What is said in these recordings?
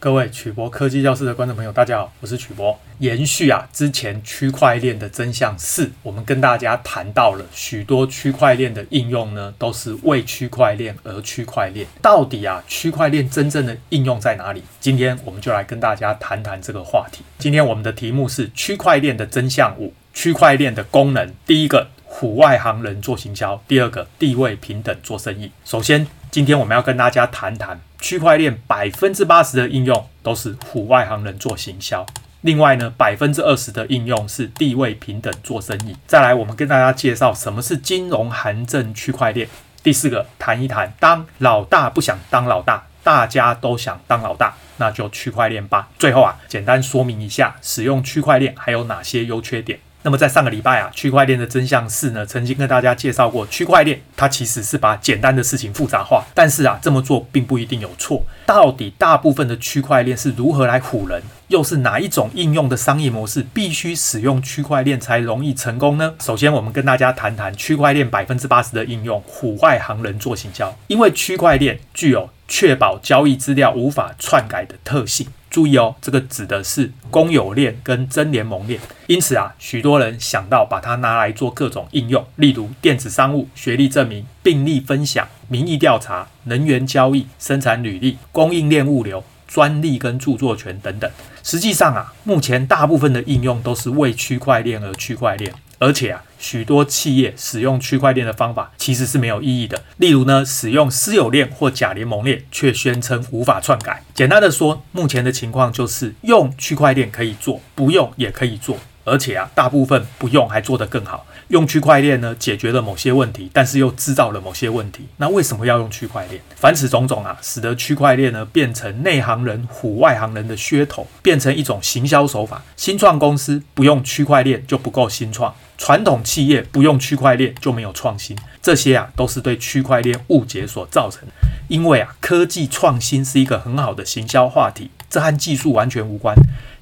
各位曲博科技教室的观众朋友，大家好，我是曲博。延续啊，之前区块链的真相四，我们跟大家谈到了许多区块链的应用呢，都是为区块链而区块链。到底啊，区块链真正的应用在哪里？今天我们就来跟大家谈谈这个话题。今天我们的题目是区块链的真相五，区块链的功能。第一个，唬外行人做行销；第二个，地位平等做生意。首先，今天我们要跟大家谈谈。区块链百分之八十的应用都是唬外行人做行销，另外呢，百分之二十的应用是地位平等做生意。再来，我们跟大家介绍什么是金融函证区块链。第四个，谈一谈当老大不想当老大，大家都想当老大，那就区块链吧。最后啊，简单说明一下使用区块链还有哪些优缺点。那么在上个礼拜啊，区块链的真相四呢，曾经跟大家介绍过，区块链它其实是把简单的事情复杂化，但是啊，这么做并不一定有错。到底大部分的区块链是如何来唬人？又是哪一种应用的商业模式必须使用区块链才容易成功呢？首先，我们跟大家谈谈区块链百分之八十的应用，唬外行人做行销，因为区块链具有确保交易资料无法篡改的特性。注意哦，这个指的是公有链跟真联盟链。因此啊，许多人想到把它拿来做各种应用，例如电子商务、学历证明、病例分享、民意调查、能源交易、生产履历、供应链物流、专利跟著作权等等。实际上啊，目前大部分的应用都是为区块链而区块链。而且啊，许多企业使用区块链的方法其实是没有意义的。例如呢，使用私有链或假联盟链，却宣称无法篡改。简单的说，目前的情况就是用区块链可以做，不用也可以做。而且啊，大部分不用还做得更好。用区块链呢，解决了某些问题，但是又制造了某些问题。那为什么要用区块链？凡此种种啊，使得区块链呢变成内行人唬外行人的噱头，变成一种行销手法。新创公司不用区块链就不够新创。传统企业不用区块链就没有创新，这些啊都是对区块链误解所造成的。因为啊，科技创新是一个很好的行销话题，这和技术完全无关。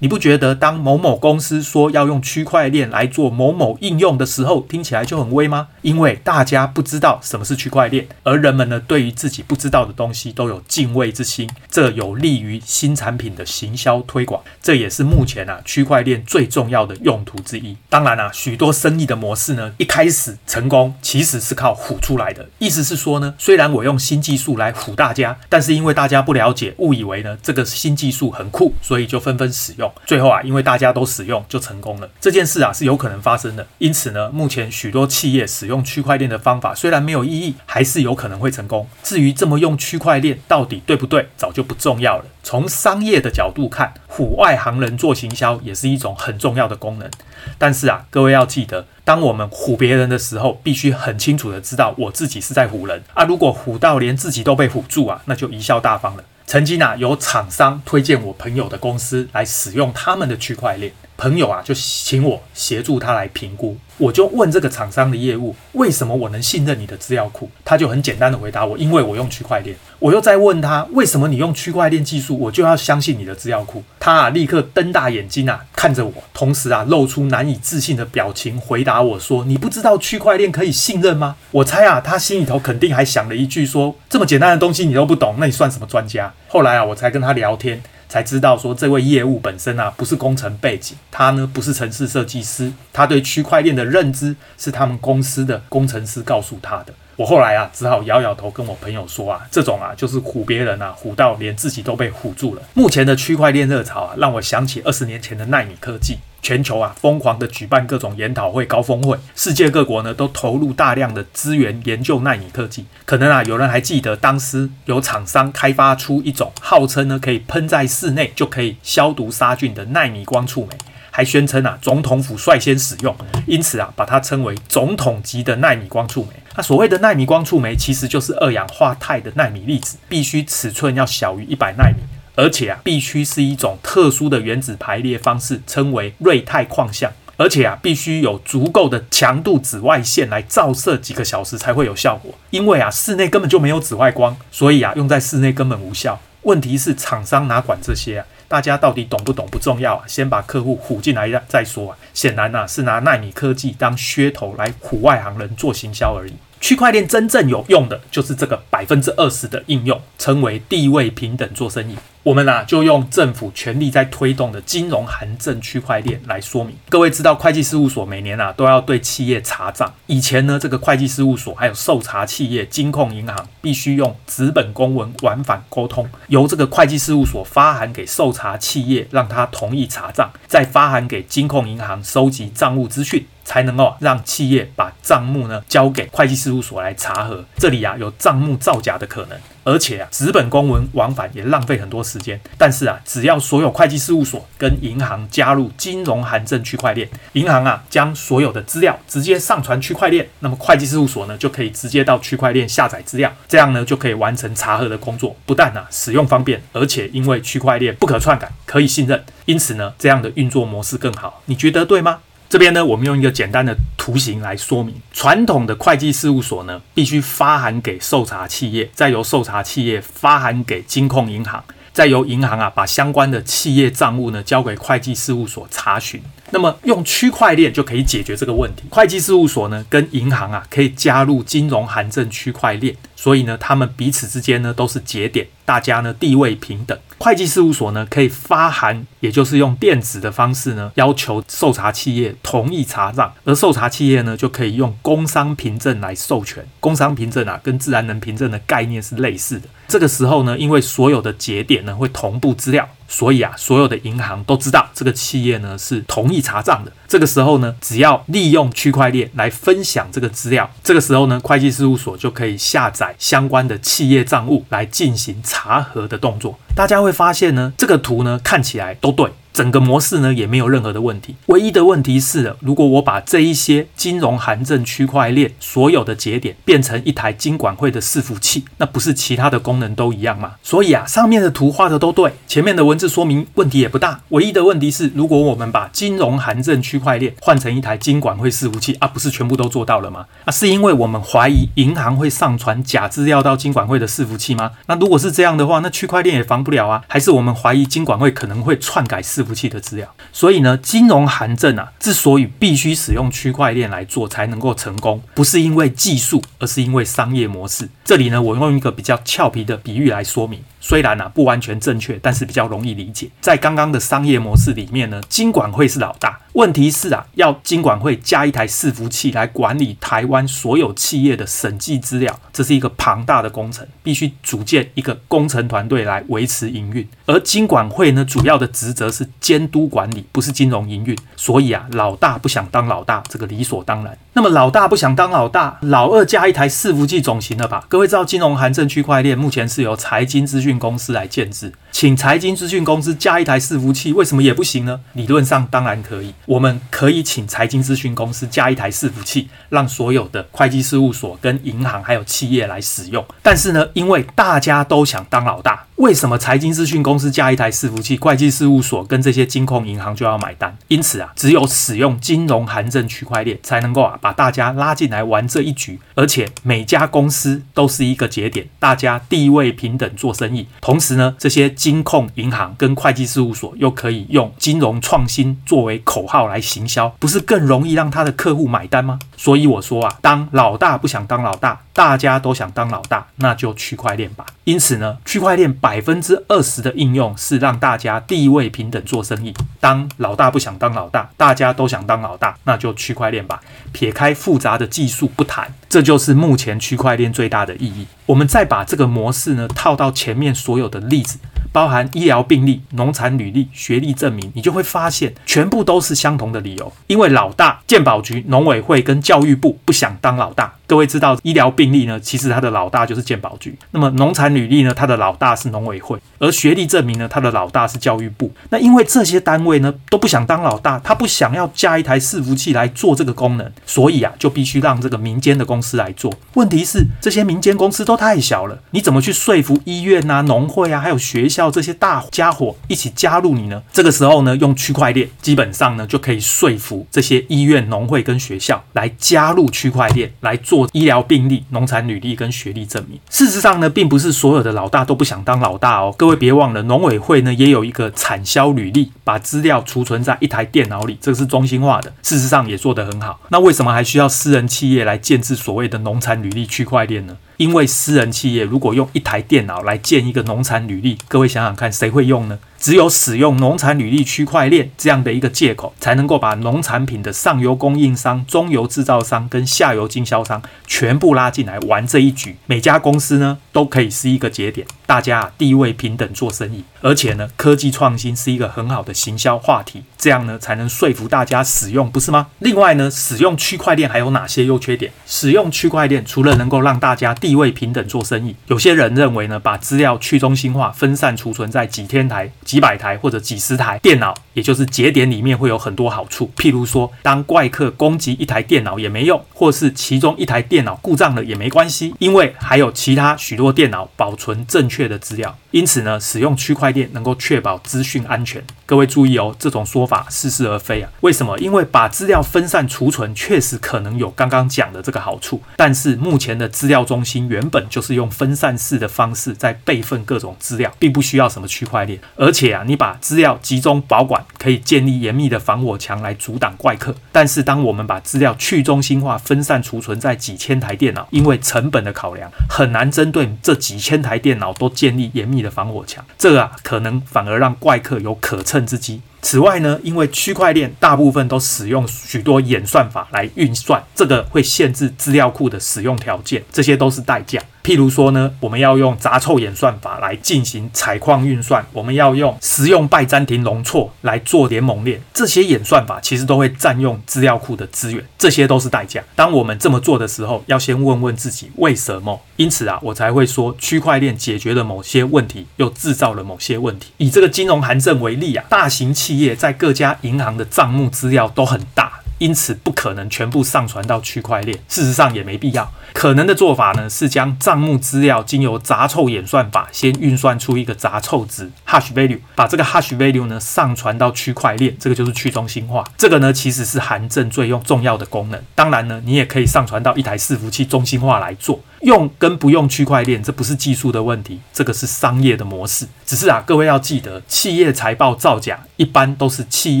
你不觉得当某某公司说要用区块链来做某某应用的时候，听起来就很威吗？因为大家不知道什么是区块链，而人们呢，对于自己不知道的东西都有敬畏之心，这有利于新产品的行销推广，这也是目前啊区块链最重要的用途之一。当然啊，许多生意的模式呢，一开始成功其实是靠唬出来的。意思是说呢，虽然我用新技术来唬大家，但是因为大家不了解，误以为呢这个新技术很酷，所以就纷纷使用。最后啊，因为大家都使用，就成功了。这件事啊是有可能发生的。因此呢，目前许多企业使用区块链的方法虽然没有意义，还是有可能会成功。至于这么用区块链到底对不对，早就不重要了。从商业的角度看，唬外行人做行销也是一种很重要的功能。但是啊，各位要记得，当我们唬别人的时候，必须很清楚的知道我自己是在唬人啊。如果唬到连自己都被唬住啊，那就贻笑大方了。曾经啊，有厂商推荐我朋友的公司来使用他们的区块链，朋友啊就请我协助他来评估。我就问这个厂商的业务，为什么我能信任你的资料库？他就很简单的回答我，因为我用区块链。我又再问他，为什么你用区块链技术，我就要相信你的资料库？他啊立刻瞪大眼睛啊看着我，同时啊露出难以置信的表情，回答我说：“你不知道区块链可以信任吗？”我猜啊，他心里头肯定还想了一句说：“这么简单的东西你都不懂，那你算什么专家？”后来啊，我才跟他聊天。才知道说，这位业务本身啊不是工程背景，他呢不是城市设计师，他对区块链的认知是他们公司的工程师告诉他的。我后来啊只好摇摇头，跟我朋友说啊，这种啊就是唬别人啊，唬到连自己都被唬住了。目前的区块链热潮啊，让我想起二十年前的奈米科技。全球啊，疯狂的举办各种研讨会、高峰会，世界各国呢都投入大量的资源研究奈米科技。可能啊，有人还记得当时有厂商开发出一种号称呢可以喷在室内就可以消毒杀菌的奈米光触媒，还宣称啊总统府率先使用，因此啊把它称为总统级的纳米光触媒。那所谓的纳米光触媒其实就是二氧化钛的纳米粒子，必须尺寸要小于一百纳米。而且啊，必须是一种特殊的原子排列方式，称为锐钛矿相。而且啊，必须有足够的强度紫外线来照射几个小时才会有效果。因为啊，室内根本就没有紫外光，所以啊，用在室内根本无效。问题是厂商哪管这些啊？大家到底懂不懂不重要啊，先把客户唬进来再说啊。显然啊，是拿纳米科技当噱头来唬外行人做行销而已。区块链真正有用的就是这个百分之二十的应用，称为地位平等做生意。我们啊，就用政府全力在推动的金融函证区块链来说明。各位知道，会计事务所每年啊都要对企业查账。以前呢，这个会计事务所还有受查企业、金控银行必须用纸本公文往返沟通，由这个会计事务所发函给受查企业，让他同意查账，再发函给金控银行收集账务资讯。才能够让企业把账目呢交给会计事务所来查核，这里啊有账目造假的可能，而且啊纸本公文往返也浪费很多时间。但是啊，只要所有会计事务所跟银行加入金融函证区块链，银行啊将所有的资料直接上传区块链，那么会计事务所呢就可以直接到区块链下载资料，这样呢就可以完成查核的工作。不但啊使用方便，而且因为区块链不可篡改，可以信任，因此呢这样的运作模式更好。你觉得对吗？这边呢，我们用一个简单的图形来说明。传统的会计事务所呢，必须发函给受查企业，再由受查企业发函给金控银行，再由银行啊把相关的企业账务呢交给会计事务所查询。那么用区块链就可以解决这个问题。会计事务所呢跟银行啊可以加入金融函证区块链，所以呢他们彼此之间呢都是节点，大家呢地位平等。会计事务所呢可以发函，也就是用电子的方式呢要求受查企业同意查账，而受查企业呢就可以用工商凭证来授权。工商凭证啊跟自然人凭证的概念是类似的。这个时候呢，因为所有的节点呢会同步资料。所以啊，所有的银行都知道这个企业呢是同意查账的。这个时候呢，只要利用区块链来分享这个资料，这个时候呢，会计事务所就可以下载相关的企业账务来进行查核的动作。大家会发现呢，这个图呢看起来都对。整个模式呢也没有任何的问题，唯一的问题是，如果我把这一些金融函证区块链所有的节点变成一台金管会的伺服器，那不是其他的功能都一样吗？所以啊，上面的图画的都对，前面的文字说明问题也不大。唯一的问题是，如果我们把金融函证区块链换成一台金管会伺服器啊，不是全部都做到了吗？啊，是因为我们怀疑银行会上传假资料到金管会的伺服器吗？那如果是这样的话，那区块链也防不了啊？还是我们怀疑金管会可能会篡改伺服服器的资料，所以呢，金融函证啊，之所以必须使用区块链来做才能够成功，不是因为技术，而是因为商业模式。这里呢，我用一个比较俏皮的比喻来说明，虽然呢、不完全正确，但是比较容易理解。在刚刚的商业模式里面呢，金管会是老大。问题是啊，要金管会加一台伺服器来管理台湾所有企业的审计资料，这是一个庞大的工程，必须组建一个工程团队来维持营运。而金管会呢，主要的职责是监督管理，不是金融营运。所以啊，老大不想当老大，这个理所当然。那么老大不想当老大，老二加一台伺服器总行了吧？各位知道，金融函证区块链目前是由财经资讯公司来建制。请财经资讯公司加一台伺服器，为什么也不行呢？理论上当然可以，我们可以请财经资讯公司加一台伺服器，让所有的会计事务所、跟银行还有企业来使用。但是呢，因为大家都想当老大，为什么财经资讯公司加一台伺服器，会计事务所跟这些金控银行就要买单？因此啊，只有使用金融函证区块链，才能够啊把大家拉进来玩这一局。而且每家公司都是一个节点，大家地位平等做生意。同时呢，这些金控银行跟会计事务所又可以用金融创新作为口号来行销，不是更容易让他的客户买单吗？所以我说啊，当老大不想当老大，大家都想当老大，那就区块链吧。因此呢，区块链百分之二十的应用是让大家地位平等做生意。当老大不想当老大，大家都想当老大，那就区块链吧。撇开复杂的技术不谈，这就是目前区块链最大的意义。我们再把这个模式呢套到前面所有的例子。包含医疗病历、农产履历、学历证明，你就会发现全部都是相同的理由。因为老大健保局、农委会跟教育部不想当老大。各位知道医疗病例呢，其实它的老大就是健保局。那么农产履历呢，它的老大是农委会。而学历证明呢，它的老大是教育部。那因为这些单位呢都不想当老大，他不想要加一台伺服器来做这个功能，所以啊就必须让这个民间的公司来做。问题是这些民间公司都太小了，你怎么去说服医院啊、农会啊，还有学校？这些大家伙一起加入你呢？这个时候呢，用区块链基本上呢就可以说服这些医院、农会跟学校来加入区块链来做。做医疗病历、农产履历跟学历证明。事实上呢，并不是所有的老大都不想当老大哦。各位别忘了，农委会呢也有一个产销履历，把资料储存在一台电脑里，这个是中心化的。事实上也做得很好。那为什么还需要私人企业来建制所谓的农产履历区块链呢？因为私人企业如果用一台电脑来建一个农产履历，各位想想看，谁会用呢？只有使用农产履历区块链这样的一个借口，才能够把农产品的上游供应商、中游制造商跟下游经销商全部拉进来玩这一局。每家公司呢都可以是一个节点，大家地位平等做生意。而且呢，科技创新是一个很好的行销话题，这样呢才能说服大家使用，不是吗？另外呢，使用区块链还有哪些优缺点？使用区块链除了能够让大家地位平等做生意，有些人认为呢，把资料去中心化、分散储存在几千台。几百台或者几十台电脑，也就是节点里面会有很多好处。譬如说，当怪客攻击一台电脑也没用，或是其中一台电脑故障了也没关系，因为还有其他许多电脑保存正确的资料。因此呢，使用区块链能够确保资讯安全。各位注意哦，这种说法似是而非啊。为什么？因为把资料分散储存确实可能有刚刚讲的这个好处，但是目前的资料中心原本就是用分散式的方式在备份各种资料，并不需要什么区块链。而且啊，你把资料集中保管，可以建立严密的防火墙来阻挡怪客。但是当我们把资料去中心化、分散储存在几千台电脑，因为成本的考量，很难针对这几千台电脑都建立严密的防火墙。这啊，可能反而让怪客有可乘之机。此外呢，因为区块链大部分都使用许多演算法来运算，这个会限制资料库的使用条件，这些都是代价。譬如说呢，我们要用杂凑演算法来进行采矿运算，我们要用实用拜占庭容错来做联盟链，这些演算法其实都会占用资料库的资源，这些都是代价。当我们这么做的时候，要先问问自己为什么。因此啊，我才会说区块链解决了某些问题，又制造了某些问题。以这个金融函证为例啊，大型企业在各家银行的账目资料都很大。因此不可能全部上传到区块链，事实上也没必要。可能的做法呢，是将账目资料经由杂凑演算法先运算出一个杂凑值 （hash value），把这个 hash value 呢上传到区块链，这个就是去中心化。这个呢其实是函证最用重要的功能。当然呢，你也可以上传到一台伺服器中心化来做。用跟不用区块链，这不是技术的问题，这个是商业的模式。只是啊，各位要记得，企业财报造假一般都是企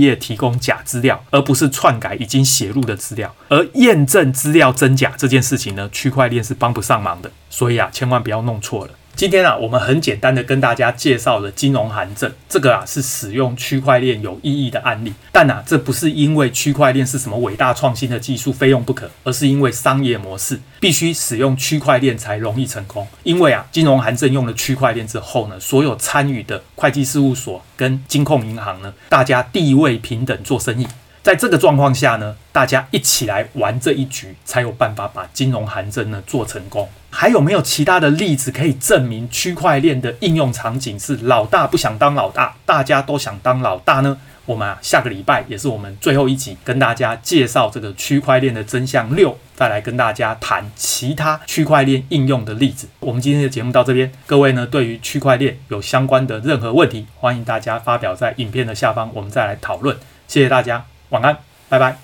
业提供假资料，而不是篡改已经写入的资料。而验证资料真假这件事情呢，区块链是帮不上忙的。所以啊，千万不要弄错了。今天啊，我们很简单的跟大家介绍了金融函证，这个啊是使用区块链有意义的案例。但啊，这不是因为区块链是什么伟大创新的技术非用不可，而是因为商业模式必须使用区块链才容易成功。因为啊，金融函证用了区块链之后呢，所有参与的会计事务所跟金控银行呢，大家地位平等做生意。在这个状况下呢，大家一起来玩这一局，才有办法把金融函证呢做成功。还有没有其他的例子可以证明区块链的应用场景是老大不想当老大，大家都想当老大呢？我们啊，下个礼拜也是我们最后一集，跟大家介绍这个区块链的真相六，再来跟大家谈其他区块链应用的例子。我们今天的节目到这边，各位呢，对于区块链有相关的任何问题，欢迎大家发表在影片的下方，我们再来讨论。谢谢大家。晚安，拜拜。